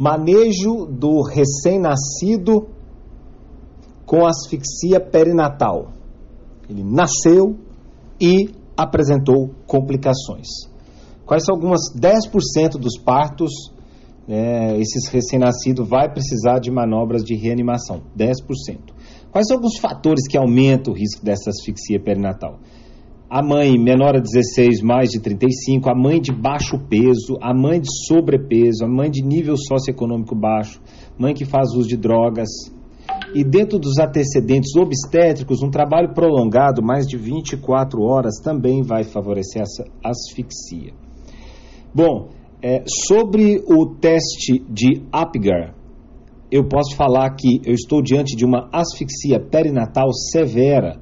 Manejo do recém-nascido com asfixia perinatal. Ele nasceu e apresentou complicações. Quais são algumas 10% dos partos? Né, esses recém-nascidos vai precisar de manobras de reanimação, 10%. Quais são alguns fatores que aumentam o risco dessa asfixia perinatal? A mãe menor a 16, mais de 35, a mãe de baixo peso, a mãe de sobrepeso, a mãe de nível socioeconômico baixo, mãe que faz uso de drogas, e dentro dos antecedentes obstétricos, um trabalho prolongado, mais de 24 horas, também vai favorecer essa asfixia. Bom, é, sobre o teste de Apgar, eu posso falar que eu estou diante de uma asfixia perinatal severa.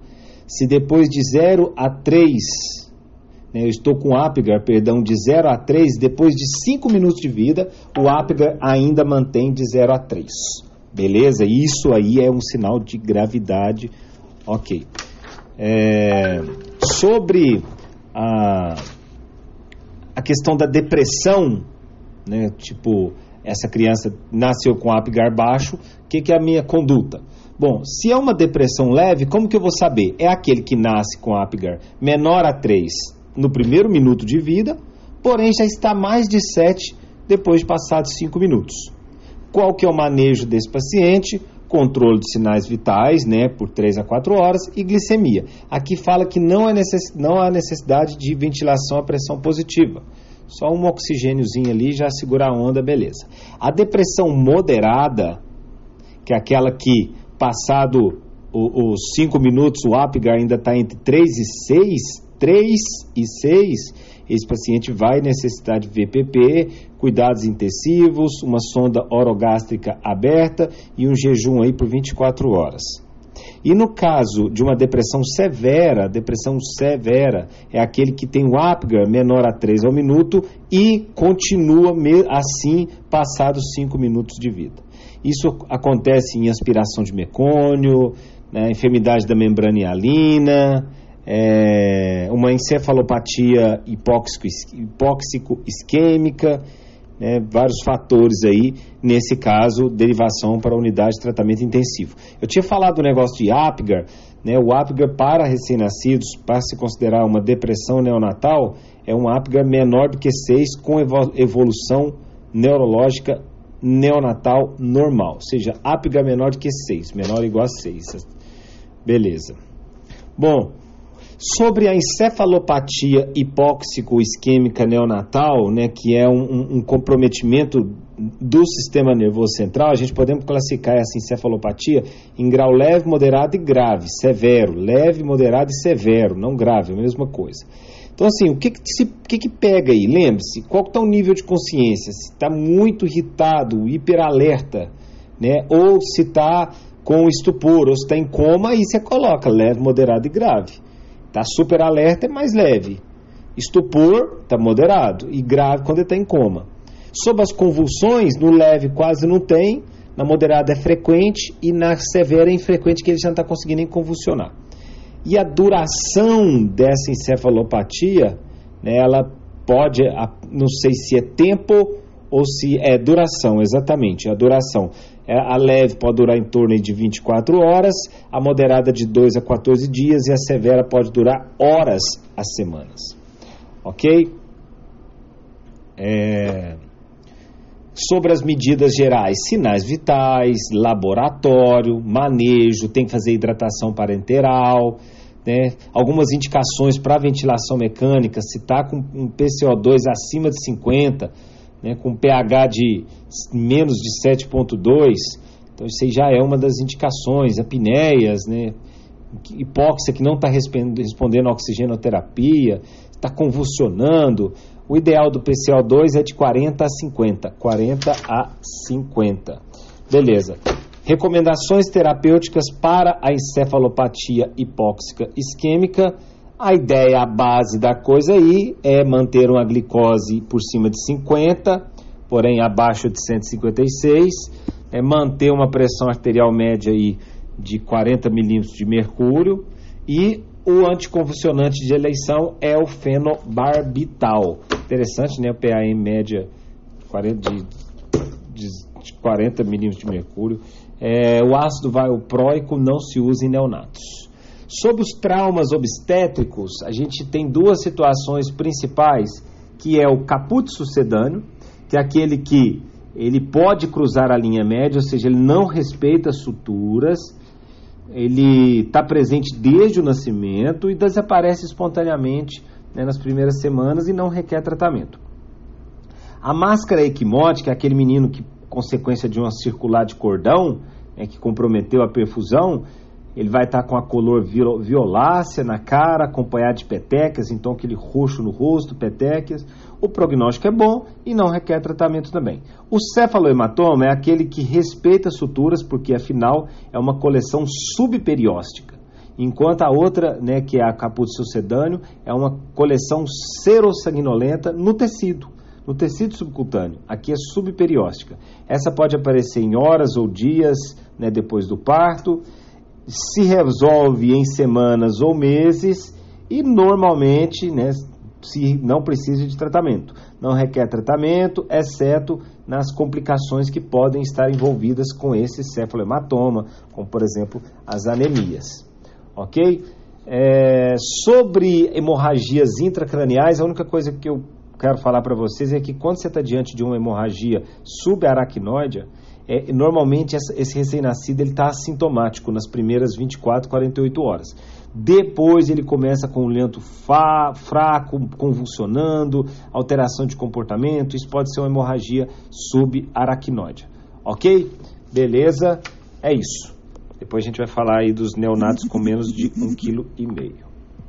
Se depois de 0 a 3, né, eu estou com Apgar, perdão, de 0 a 3, depois de 5 minutos de vida, o Apgar ainda mantém de 0 a 3. Beleza? Isso aí é um sinal de gravidade. Ok. É, sobre a, a questão da depressão, né? Tipo, essa criança nasceu com Apgar baixo, o que, que é a minha conduta? Bom, se é uma depressão leve, como que eu vou saber? É aquele que nasce com Apgar menor a 3 no primeiro minuto de vida, porém já está mais de 7 depois de passados 5 minutos. Qual que é o manejo desse paciente? Controle de sinais vitais, né, por 3 a 4 horas e glicemia. Aqui fala que não, é necess... não há necessidade de ventilação a pressão positiva. Só um oxigêniozinho ali já segura a onda, beleza. A depressão moderada, que é aquela que, passado os 5 minutos, o Apgar ainda está entre 3 e 6, 3 e 6, esse paciente vai necessitar de VPP, cuidados intensivos, uma sonda orogástrica aberta e um jejum aí por 24 horas. E no caso de uma depressão severa, depressão severa é aquele que tem o Apgar menor a 3 ao minuto e continua assim passados 5 minutos de vida. Isso acontece em aspiração de mecônio, né, enfermidade da membrana hialina, é, uma encefalopatia hipóxico-isquêmica, né, vários fatores aí, nesse caso, derivação para a unidade de tratamento intensivo. Eu tinha falado do negócio de Apgar, né, o Apgar para recém-nascidos, para se considerar uma depressão neonatal, é um Apgar menor do que 6 com evolução neurológica neonatal normal, ou seja, Apgar menor que 6, menor ou igual a 6. Beleza. Bom, Sobre a encefalopatia hipóxico-isquêmica neonatal, né, que é um, um, comprometimento do sistema nervoso central, a gente podemos classificar essa encefalopatia em grau leve, moderado e grave, severo. Leve, moderado e severo, não grave, a mesma coisa. Então, assim, o que que, se, que, que pega aí? Lembre-se, qual está o nível de consciência? Se está muito irritado, hiperalerta, né? ou se está com estupor, ou se está em coma, aí você coloca leve, moderado e grave. Tá super alerta é mais leve. Estupor está moderado e grave quando está em coma. Sob as convulsões, no leve quase não tem, na moderada é frequente e na severa é infrequente que ele já não está conseguindo nem convulsionar. E a duração dessa encefalopatia, né, ela pode, não sei se é tempo ou se é duração, exatamente, a duração. É, a leve pode durar em torno de 24 horas, a moderada de 2 a 14 dias e a severa pode durar horas a semanas. Ok? É... Sobre as medidas gerais, sinais vitais, laboratório, manejo, tem que fazer hidratação parenteral, né? algumas indicações para ventilação mecânica, se está com um PCO2 acima de 50, né, com pH de menos de 7,2, então isso aí já é uma das indicações, apneias, né, hipóxia que não está respondendo à oxigenoterapia, está convulsionando. O ideal do PCO2 é de 40 a 50. 40 a 50. Beleza. Recomendações terapêuticas para a encefalopatia hipóxica isquêmica a ideia, a base da coisa aí é manter uma glicose por cima de 50, porém abaixo de 156, é manter uma pressão arterial média aí de 40 milímetros de mercúrio e o anticonvulsionante de eleição é o fenobarbital. Interessante, né? O PAM média 40 de, de 40 milímetros de mercúrio. É, o ácido valproico não se usa em neonatos. Sobre os traumas obstétricos, a gente tem duas situações principais, que é o caput sucedâneo, que é aquele que ele pode cruzar a linha média, ou seja, ele não respeita suturas, ele está presente desde o nascimento e desaparece espontaneamente né, nas primeiras semanas e não requer tratamento. A máscara equimótica é aquele menino que, consequência de uma circular de cordão, né, que comprometeu a perfusão, ele vai estar com a cor violácea na cara, acompanhado de petecas, então aquele roxo no rosto, petecas. O prognóstico é bom e não requer tratamento também. O cefalohematoma é aquele que respeita suturas, porque afinal é uma coleção subperióstica. Enquanto a outra, né, que é a caput sucedâneo, é uma coleção serossanguinolenta no tecido no tecido subcutâneo. Aqui é subperióstica. Essa pode aparecer em horas ou dias né, depois do parto se resolve em semanas ou meses e normalmente né, se não precisa de tratamento. Não requer tratamento, exceto nas complicações que podem estar envolvidas com esse cefalohematoma, como por exemplo as anemias. Ok? É, sobre hemorragias intracraniais, a única coisa que eu quero falar para vocês é que quando você está diante de uma hemorragia subaracnoide, é, normalmente esse recém-nascido ele está assintomático nas primeiras 24, 48 horas. Depois ele começa com um lento fraco, convulsionando, alteração de comportamento. Isso pode ser uma hemorragia subaracnoide. Ok? Beleza? É isso. Depois a gente vai falar aí dos neonatos com menos de um quilo e meio.